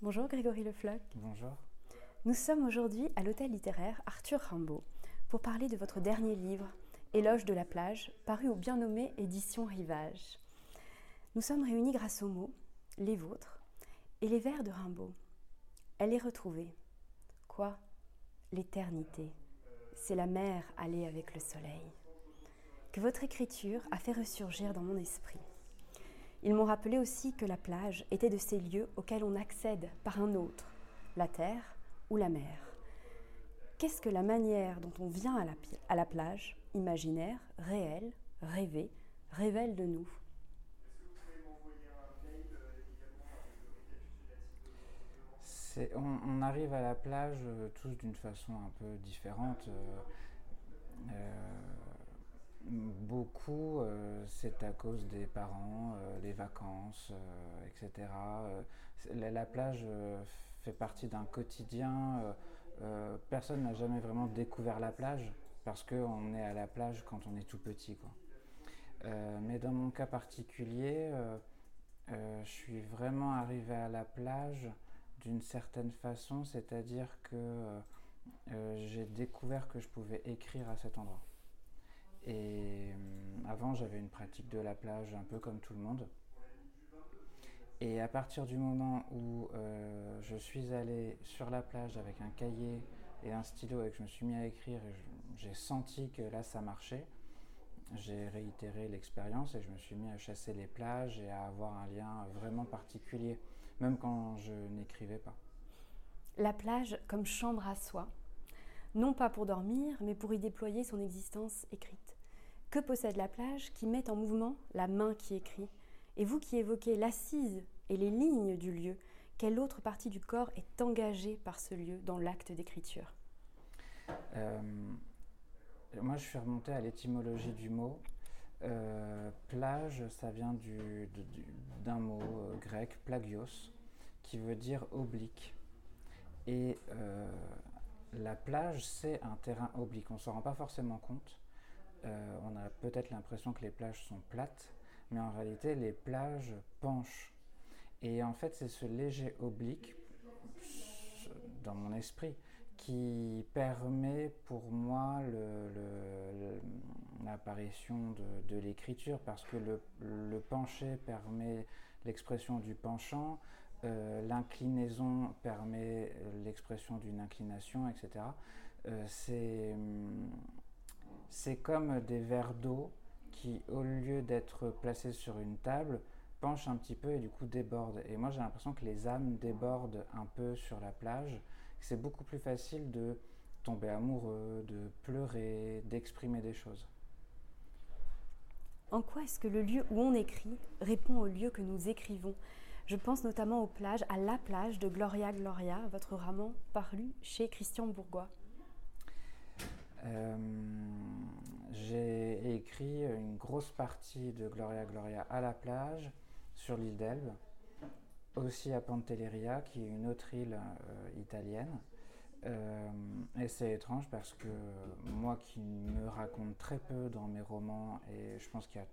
Bonjour Grégory Le Floch. Bonjour. Nous sommes aujourd'hui à l'hôtel littéraire Arthur Rimbaud pour parler de votre dernier livre, Éloge de la plage, paru au bien nommé Édition Rivage. Nous sommes réunis grâce aux mots, les vôtres, et les vers de Rimbaud. Elle est retrouvée. Quoi? L'éternité. C'est la mer allée avec le soleil. Que votre écriture a fait ressurgir dans mon esprit. Ils m'ont rappelé aussi que la plage était de ces lieux auxquels on accède par un autre, la terre ou la mer. Qu'est-ce que la manière dont on vient à la, plage, imaginaire, réelle, rêvée, révèle de nous? On, on, arrive à la plage euh, tous d'une façon un peu différente. Euh, euh, beaucoup, c'est à cause des parents, les vacances, etc. La, la, plage fait partie d'un quotidien. personne n'a jamais vraiment découvert la plage parce qu'on est à la plage quand on est tout petit. Quoi. mais dans mon cas particulier, je suis vraiment arrivé à la plage d'une certaine façon, c'est-à-dire que euh, euh, j'ai découvert que je pouvais écrire à cet endroit. Et euh, avant, j'avais une pratique de la plage un peu comme tout le monde. Et à partir du moment où je suis allé sur la plage avec un cahier et un stylo et que je me suis mis à écrire, j'ai senti que là ça marchait, j'ai réitéré l'expérience et je me suis mis à chasser les plages et à avoir un lien vraiment particulier même quand je n'écrivais pas. La plage comme chambre à soi, non pas pour dormir, mais pour y déployer son existence écrite. Que possède la plage qui met en mouvement la main qui écrit Et vous qui évoquez l'assise et les lignes du lieu, quelle autre partie du corps est engagée par ce lieu dans l'acte d'écriture? Euh, Moi, je suis remonté à l'étymologie du mot. Euh, plage, ça vient d'un mot euh, grec, plagios, qui veut dire oblique. Et la plage, c'est un terrain oblique. On ne s'en rend pas forcément compte. On a peut-être l'impression que les plages sont plates, mais en réalité, les plages penchent. Et en fait, c'est ce léger oblique, dans mon esprit, qui permet pour moi l'apparition de, l'écriture parce que le, penché permet l'expression du penchant, euh, l'inclinaison permet l'expression d'une inclination, etc. Euh, c'est comme des verres d'eau qui, au lieu d'être placés sur une table, penchent un petit peu et du coup débordent. Et moi j'ai l'impression que les âmes débordent un peu sur la plage c'est beaucoup plus facile de tomber amoureux, de pleurer, d'exprimer des choses. En quoi est-ce que le lieu où on écrit répond au lieu que nous écrivons? Je pense notamment aux plages, à la plage de Gloria Gloria, votre roman paru chez Christian Bourgois. Euh, écrit une grosse partie de Gloria Gloria à la plage, sur l'île d'Elbe aussi à Pantelleria, qui est une autre île euh, italienne. Euh, et c'est étrange parce que moi qui me raconte très peu dans mes romans, et je pense qu'il y a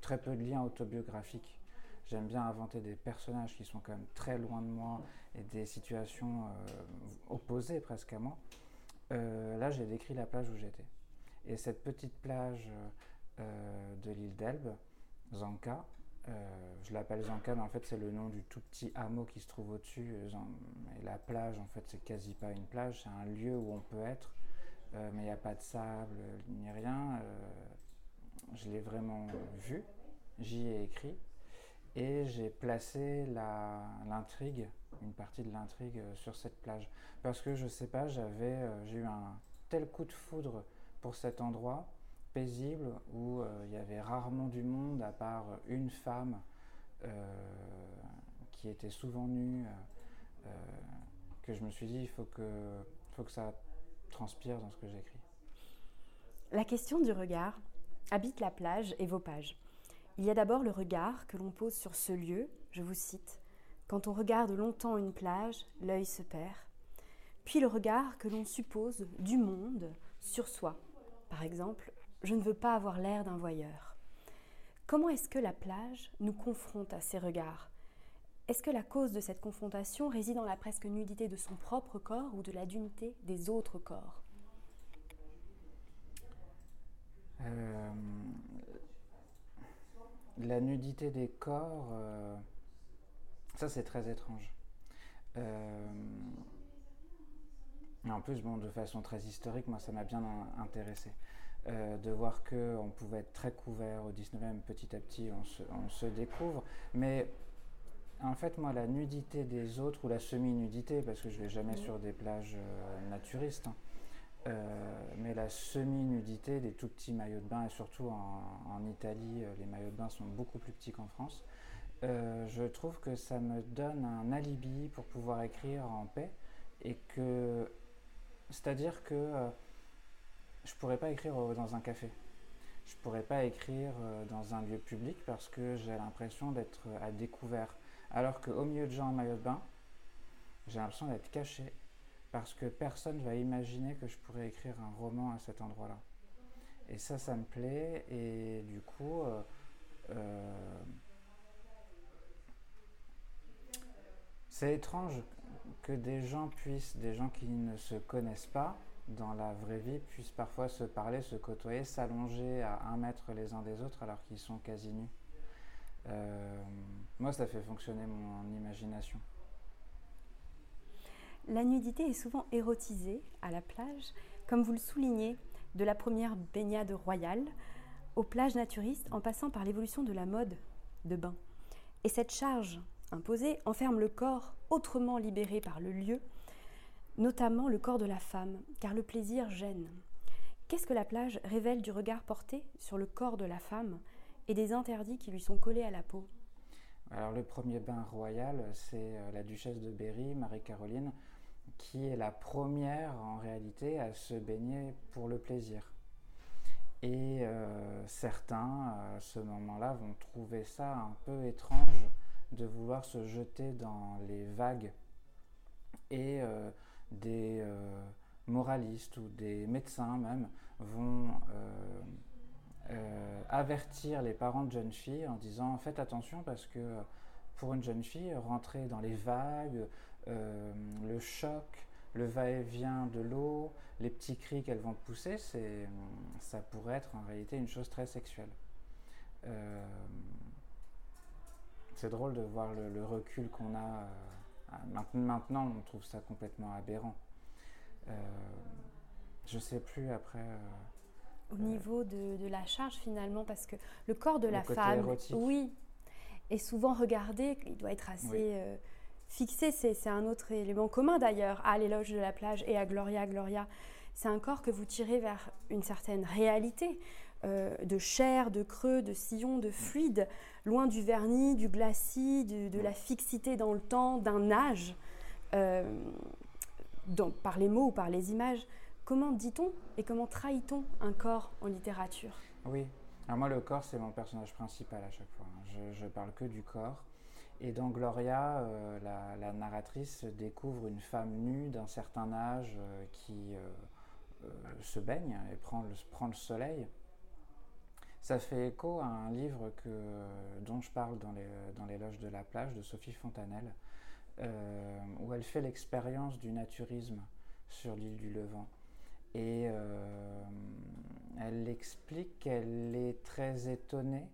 très peu de liens autobiographiques, j'aime bien inventer des personnages qui sont quand même très loin de moi et des situations euh, opposées presque à moi. là, j'ai décrit la plage où j'étais. Et cette petite plage de l'île d'Elbe, Zanka, euh, je l'appelle Zanka, mais en fait c'est le nom du tout petit hameau qui se trouve au-dessus. Euh, et la plage, en fait, c'est quasi pas une plage, c'est un lieu où on peut être, euh, mais il n'y a pas de sable ni rien. je l'ai vraiment vu, j'y ai écrit, et j'ai placé l'intrigue, une partie de l'intrigue sur cette plage. Parce que je sais pas, j'avais, j'ai eu un tel coup de foudre pour cet endroit paisible où euh, il y avait rarement du monde à part une femme euh, qui était souvent nue, euh, que je me suis dit il faut que, faut que ça transpire dans ce que j'écris. La question du regard habite la plage et vos pages. Il y a d'abord le regard que l'on pose sur ce lieu, je vous cite, Quand on regarde longtemps une plage, l'œil se perd. Puis le regard que l'on suppose du monde sur soi. Par exemple, je ne veux pas avoir l'air d'un voyeur. Comment est-ce que la plage nous confronte à ces regards? Est-ce que la cause de cette confrontation réside dans la presque nudité de son propre corps ou de la nudité des autres corps? Euh, La nudité des corps, euh, ça c'est très étrange. Euh, en plus, bon, de façon très historique, moi ça m'a bien intéressé. De voir qu'on pouvait être très couvert au 19e, petit à petit on se, on se découvre. Mais en fait, moi, la nudité des autres, ou la semi-nudité, parce que je ne vais jamais sur des plages naturistes, hein, euh, mais la semi-nudité des tout petits maillots de bain, et surtout en, Italie, euh, les maillots de bain sont beaucoup plus petits qu'en France, euh, je trouve que ça me donne un alibi pour pouvoir écrire en paix, et que, c'est-à-dire que je pourrais pas écrire dans un café. Je pourrais pas écrire dans un lieu public parce que j'ai l'impression d'être à découvert. Alors qu'au milieu de gens en maillot de bain, j'ai l'impression d'être caché parce que personne ne va imaginer que je pourrais écrire un roman à cet endroit-là. Et ça, ça me plaît, et du coup, euh, euh, c'est étrange que des gens puissent, des gens qui ne se connaissent pas dans la vraie vie, puissent parfois se parler, se côtoyer, s'allonger à un mètre les uns des autres alors qu'ils sont quasi nus. Euh, moi, ça fait fonctionner mon imagination. La nudité est souvent érotisée à la plage, comme vous le soulignez, de la première baignade royale aux plages naturistes en passant par l'évolution de la mode de bain. Et cette charge imposée enferme le corps autrement libéré par le lieu, notamment le corps de la femme, car le plaisir gêne. Qu'est-ce que la plage révèle du regard porté sur le corps de la femme et des interdits qui lui sont collés à la peau? Alors le premier bain royal, c'est euh, la duchesse de Berry, Marie-Caroline, qui est la première en réalité à se baigner pour le plaisir. Et euh, certains, à ce moment-là, vont trouver ça un peu étrange de vouloir se jeter dans les vagues. Et euh, des euh, moralistes ou des médecins même vont avertir les parents de jeunes filles en disant faites attention parce que pour une jeune fille, rentrer dans les vagues, euh, le choc, le va-et-vient de l'eau, les petits cris qu'elles vont pousser, ça pourrait être en réalité une chose très sexuelle. Euh, c'est drôle de voir le, recul qu'on a. Euh, maintenant, on trouve ça complètement aberrant. je ne sais plus après. Au niveau de, la charge finalement, parce que le corps de la femme, oui, est souvent regardé, il doit être assez fixé, c'est un autre élément commun d'ailleurs à l'éloge de la plage et à Gloria Gloria. C'est un corps que vous tirez vers une certaine réalité euh, de chair, de creux, de sillon, de fluide, loin du vernis, du glacis, de, la fixité dans le temps, d'un âge, euh, par les mots ou par les images. Comment dit-on et comment trahit-on un corps en littérature? Oui, alors moi le corps c'est mon personnage principal à chaque fois. Je, parle que du corps. Et dans Gloria, euh, la, narratrice découvre une femme nue d'un certain âge qui se baigne et prend le, soleil. Ça fait écho à un livre dont je parle dans, les, dans l'éloge de la plage de Sophie Fontanelle, où elle fait l'expérience du naturisme sur l'île du Levant. Et elle explique qu'elle est très étonnée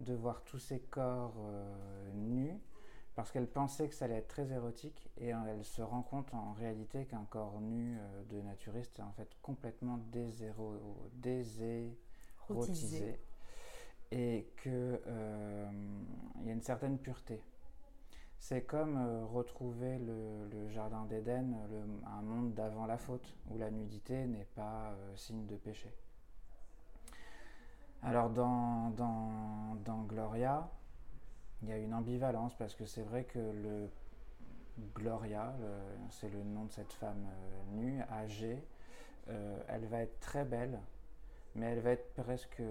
de voir tous ces corps nus parce qu'elle pensait que ça allait être très érotique et euh, elle se rend compte en réalité qu'un corps nu euh, de naturiste est en fait complètement désérotisé et qu'il euh, y a une certaine pureté. C'est comme retrouver le, jardin d'Éden, un monde d'avant la faute, où la nudité n'est pas signe de péché. Alors dans, dans, dans Gloria, il y a une ambivalence parce que c'est vrai que le Gloria, c'est le nom de cette femme euh, nue, âgée, euh, elle va être très belle, mais elle va être presque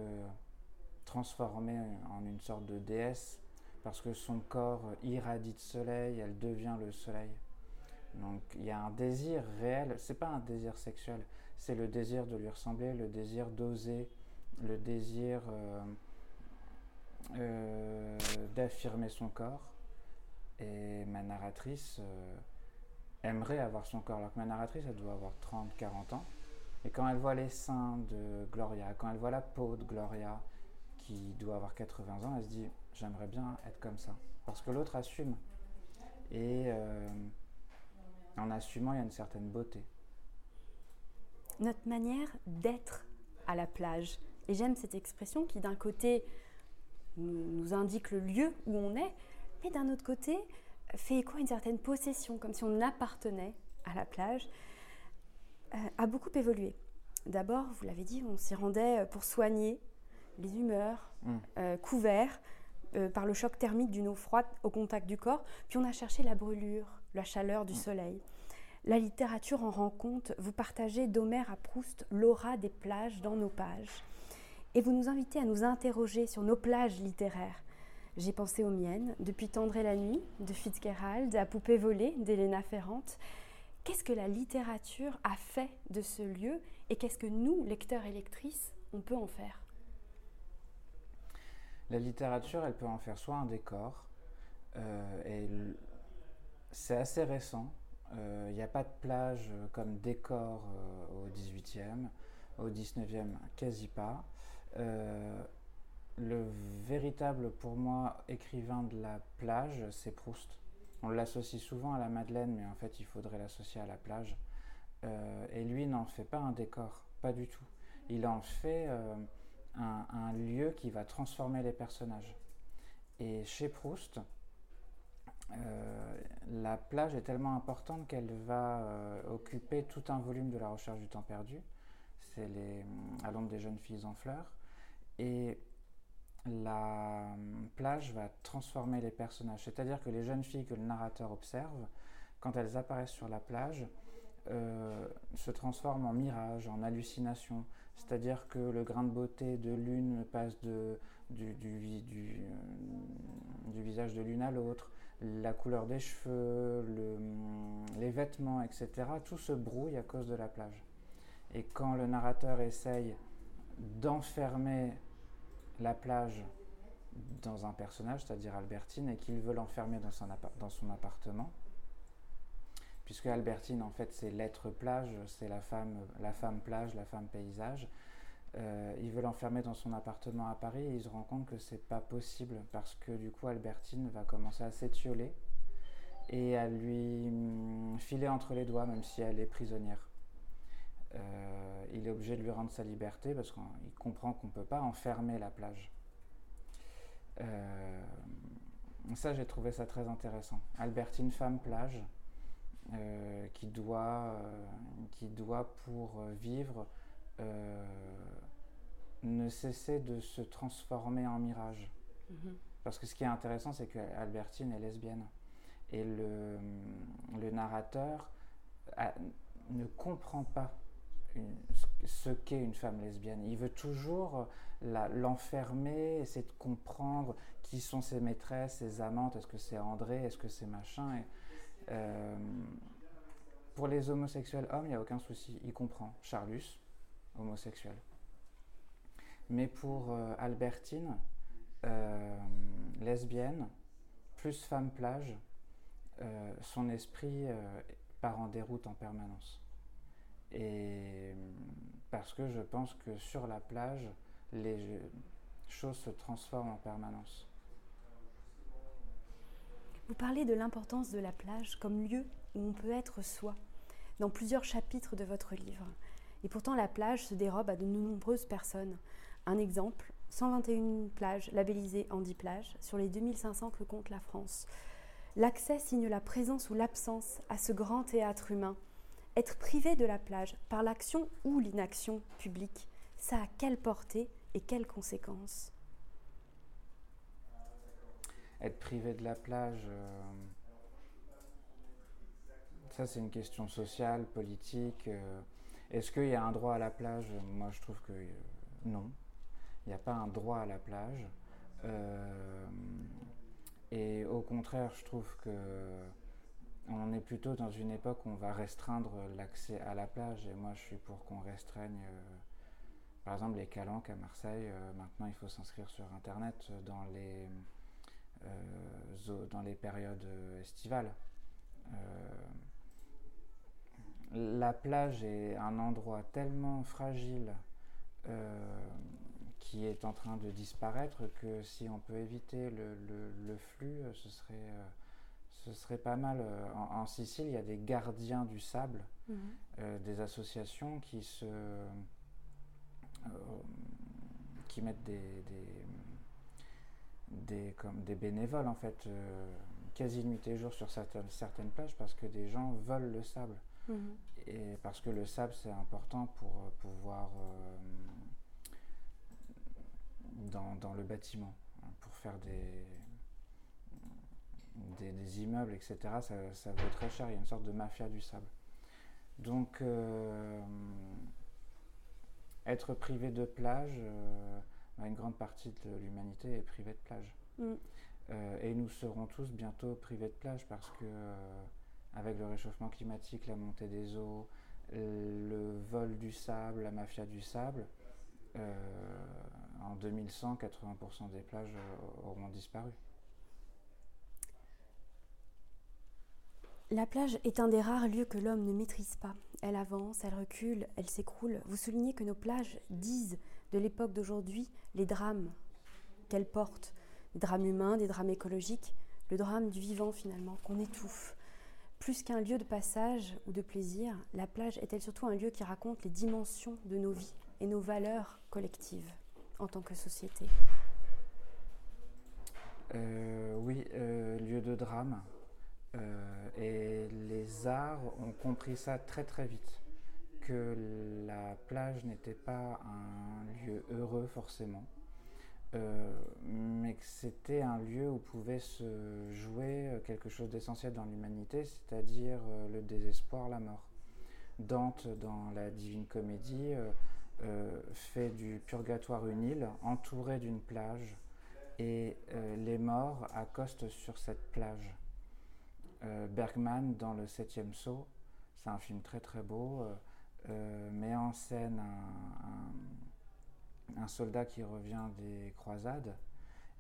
transformée en une sorte de déesse parce que son corps irradie de soleil, elle devient le soleil. Donc il y a un désir réel, c'est pas un désir sexuel, c'est le désir de lui ressembler, le désir d'oser, le désir euh, euh, d'affirmer son corps. Et ma narratrice aimerait avoir son corps. Alors que ma narratrice, elle doit avoir 30, 40 ans. Et quand elle voit les seins de Gloria, quand elle voit la peau de Gloria, qui doit avoir 80 ans, elle se dit j'aimerais bien être comme ça. Parce que l'autre assume. Et euh, en assumant, il y a une certaine beauté. Notre manière d'être à la plage. Et j'aime cette expression qui, d'un côté, nous indique le lieu où on est, mais d'un autre côté, fait écho à une certaine possession, comme si on appartenait à la plage, euh, a beaucoup évolué. D'abord, vous l'avez dit, on s'y rendait pour soigner les humeurs, mm. euh, couverts euh, par le choc thermique d'une eau froide au contact du corps, puis on a cherché la brûlure, la chaleur du mm. soleil. La littérature en rend compte, vous partagez d'Homère à Proust l'aura des plages dans nos pages. Et vous nous invitez à nous interroger sur nos plages littéraires, j'ai pensé aux miennes, depuis Tendre la nuit de Fitzgerald à Poupée volée d'Elena Ferrante. Qu'est-ce que la littérature a fait de ce lieu et qu'est-ce que nous, lecteurs et lectrices, on peut en faire? La littérature, elle peut en faire soit un décor, euh, et c'est assez récent. Il euh, n'y a pas de plage comme décor euh, au 18e, au 19e, quasi pas le véritable, pour moi, écrivain de la plage, c'est Proust. On l'associe souvent à la Madeleine, mais en fait, il faudrait l'associer à la plage. Euh, et lui n'en fait pas un décor, pas du tout. Il en fait euh, un, lieu qui va transformer les personnages. Et chez Proust, euh, la plage est tellement importante qu'elle va occuper tout un volume de la recherche du temps perdu. C'est les, à l'ombre des jeunes filles en fleurs. Et la plage va transformer les personnages. C'est-à-dire que les jeunes filles que le narrateur observe, quand elles apparaissent sur la plage, euh, se transforment en mirage, en hallucination. C'est-à-dire que le grain de beauté de l'une passe euh, du, visage de l'une à l'autre, la couleur des cheveux, le, les vêtements, etc. Tout se brouille à cause de la plage. Et quand le narrateur essaye d'enfermer la plage dans un personnage, c'est-à-dire Albertine, et qu'il veut l'enfermer dans son appartement. Puisque Albertine, en fait, c'est l'être plage, c'est la femme, la femme plage, la femme paysage. Euh, il veut l'enfermer dans son appartement à Paris et il se rend compte que c'est pas possible parce que du coup Albertine va commencer à s'étioler et à lui hum, filer entre les doigts même si elle est prisonnière. Euh, il est obligé de lui rendre sa liberté parce qu'il comprend qu'on ne peut pas enfermer la plage. Euh, ça, j'ai trouvé ça très intéressant. Albertine, femme plage, euh, qui, doit, qui doit, pour vivre, ne cesser de se transformer en mirage. Mhm. Parce que ce qui est intéressant, c'est qu'Albertine est lesbienne. Et le, le narrateur ne comprend pas ce qu'est une femme lesbienne. Il veut toujours l'enfermer, essayer de comprendre qui sont ses maîtresses, ses amantes, est-ce que c'est André, est-ce que c'est machin. Euh, pour les homosexuels hommes, il n'y a aucun souci, il comprend. Charlus, homosexuel. Mais pour euh, Albertine, euh, lesbienne, plus femme plage, son esprit part en déroute en permanence. Et parce que je pense que sur la plage, les choses se transforment en permanence. Vous parlez de l'importance de la plage comme lieu où on peut être soi dans plusieurs chapitres de votre livre. Et pourtant, la plage se dérobe à de nombreuses personnes. Un exemple, 121 plages labellisées Andy Plage sur les 2500 que compte la France. L'accès signe la présence ou l'absence à ce grand théâtre humain être privé de la plage par l'action ou l'inaction publique, ça a quelle portée et quelles conséquences? Être privé de la plage, euh, ça c'est une question sociale, politique. Euh, est-ce qu'il y a un droit à la plage? Moi je trouve que euh, non. Il n'y a pas un droit à la plage. et au contraire, je trouve que on est plutôt dans une époque où on va restreindre l'accès à la plage et moi je suis pour qu'on restreigne euh, par exemple les calanques à Marseille euh, maintenant il faut s'inscrire sur internet dans les dans les périodes estivales. La plage est un endroit tellement fragile qui est en train de disparaître que si on peut éviter le, flux, ce serait, ce serait pas mal. En, Sicile, il y a des gardiens du sable, mhm. des associations qui se qui mettent des, des, comme des bénévoles en fait, euh, quasi nuit et jour sur certaines, certaines plages parce que des gens volent le sable. Mhm. Et parce que le sable c'est important pour euh, pouvoir euh, dans, dans, le bâtiment, hein, pour faire des, des, immeubles, etc. Ça, ça, vaut très cher, il y a une sorte de mafia du sable. Donc être privé de plage, une grande partie de l'humanité est privée de plage. Mm. Euh, et nous serons tous bientôt privés de plage parce que, euh, avec le réchauffement climatique, la montée des eaux, le vol du sable, la mafia du sable, euh, en 2100, 80% des plages auront disparu. La plage est un des rares lieux que l'homme ne maîtrise pas. Elle avance, elle recule, elle s'écroule. Vous soulignez que nos plages disent de l'époque d'aujourd'hui les drames qu'elle porte, des drames humains, des drames écologiques, le drame du vivant finalement, qu'on étouffe. Plus qu'un lieu de passage ou de plaisir, la plage est-elle surtout un lieu qui raconte les dimensions de nos vies et nos valeurs collectives en tant que société? Euh, Oui, euh, lieu de drame. Euh, et les arts ont compris ça très très vite que la plage n'était pas un lieu heureux forcément, euh, mais que c'était un lieu où pouvait se jouer euh, quelque chose d'essentiel dans l'humanité, c'est-à-dire euh, le désespoir, la mort. Dante, dans la Divine Comédie, fait du purgatoire une île entourée d'une plage, et les morts accostent sur cette plage. Bergman, dans le Septième Saut, c'est un film très très beau, met en scène un, soldat qui revient des croisades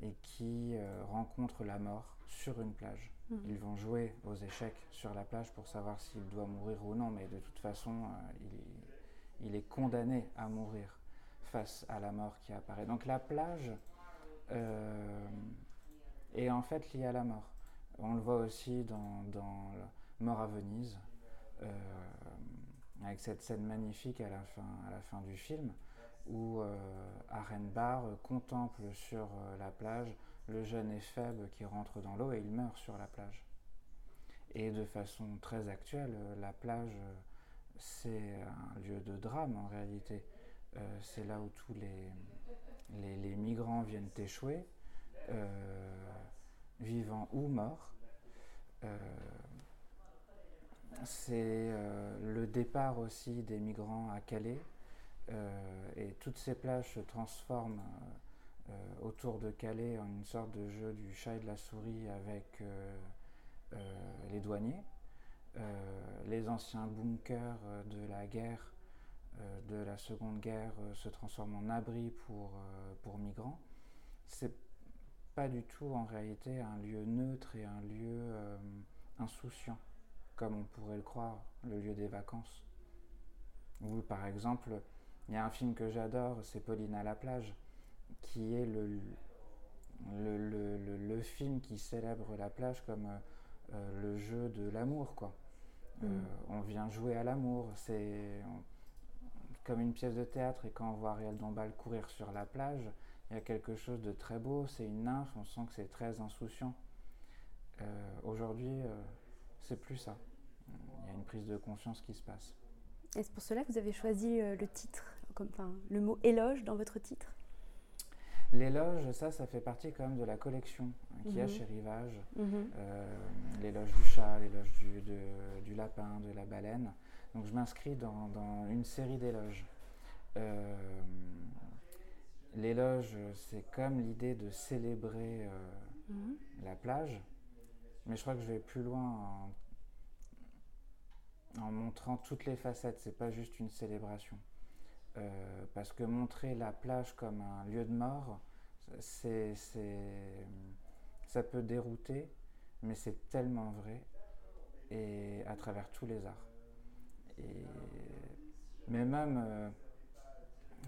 et qui euh, rencontre la mort sur une plage. Mhm. Ils vont jouer aux échecs sur la plage pour savoir s'il doit mourir ou non, mais de toute façon, euh, il, est condamné à mourir face à la mort qui apparaît. Donc la plage est en fait liée à la mort. On le voit aussi dans, dans Mort à Venise avec cette scène magnifique à la fin, à la fin du film, où euh, Arenbar contemple sur euh, la plage le jeune éphèbe qui rentre dans l'eau et il meurt sur la plage. Et de façon très actuelle, euh, la plage, c'est un lieu de drame en réalité. c'est là où tous les, migrants viennent échouer, vivants ou morts c'est euh, le départ aussi des migrants à Calais. Euh, et toutes ces plages se transforment euh, autour de Calais en une sorte de jeu du chat et de la souris avec les douaniers. les anciens bunkers de la guerre, de la Seconde Guerre, se transforment en abri pour, pour migrants. C'est pas du tout en réalité un lieu neutre et un lieu insouciant comme on pourrait le croire, le lieu des vacances. Ou par exemple, il y a un film que j'adore, c'est Pauline à la plage, qui est le, le, film qui célèbre la plage comme euh, le jeu de l'amour, quoi. Euh, mm. on vient jouer à l'amour, c'est comme une pièce de théâtre, et quand on voit Ariel Dombal courir sur la plage, il y a quelque chose de très beau, c'est une nymphe, on sent que c'est très insouciant. Euh, aujourd'hui, c'est plus ça. Il y a une prise de conscience qui se passe. Et c'est pour cela que vous avez choisi euh, le titre, comme, enfin, le mot éloge dans votre titre? L'éloge, ça, ça fait partie quand même de la collection hein, qu'il y a mhm. chez Rivage. Mhm. Euh, l'éloge du chat, l'éloge du, du, lapin, de la baleine. Donc je m'inscris dans, dans, une série d'éloges. Euh, l'éloge, c'est comme l'idée de célébrer mhm. la plage, mais je crois que je vais plus loin en, montrant toutes les facettes, c'est pas juste une célébration. Euh, parce que montrer la plage comme un lieu de mort, c'est Ça peut dérouter, mais c'est tellement vrai, et à travers tous les arts. Et, mais même, euh,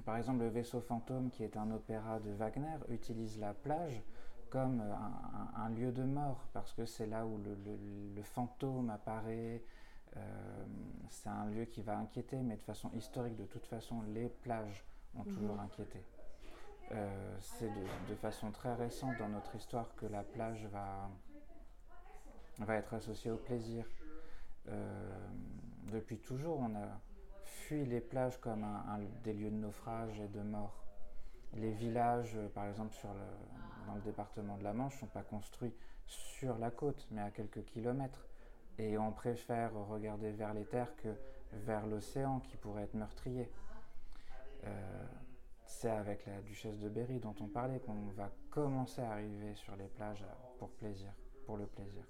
par exemple, le vaisseau fantôme, qui est un opéra de Wagner, utilise la plage comme un, lieu de mort, parce que c'est là où le, fantôme apparaît. Euh, c'est un lieu qui va inquiéter, mais de façon historique, de toute façon, les plages ont mhm. toujours inquiété. Euh, c'est de, façon très récente dans notre histoire que la plage va, va être associée au plaisir. Euh, depuis toujours, on a fui les plages comme des lieux de naufrage et de mort. Les villages, par exemple, sur le, dans le département de la Manche, ne sont pas construits sur la côte, mais à quelques kilomètres. Et on préfère regarder vers les terres que vers l'océan qui pourrait être meurtrier. Euh, c'est avec la duchesse de Berry dont on parlait qu'on va commencer à arriver sur les plages pour plaisir, pour le plaisir.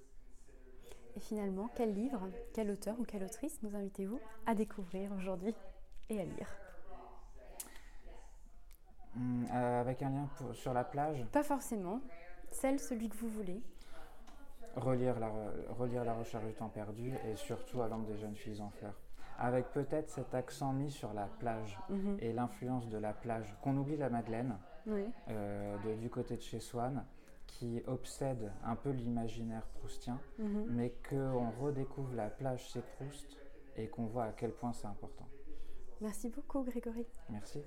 Et finalement, quel livre, quel auteur ou quelle autrice nous invitez-vous à découvrir aujourd'hui et à lire? Hum, euh, Avec un lien sur la plage? Pas forcément. Celle, celui que vous voulez. Relire la, relire la recherche du temps perdu et surtout à l'angle des jeunes filles en fleurs avec peut-être cet accent mis sur la plage mhm. et l'influence de la plage, qu'on oublie la Madeleine, euh, du côté de chez Swann, qui obsède un peu l'imaginaire proustien, mhm. mais qu'on redécouvre la plage chez Proust et qu'on voit à quel point c'est important. Merci beaucoup Grégory. Merci.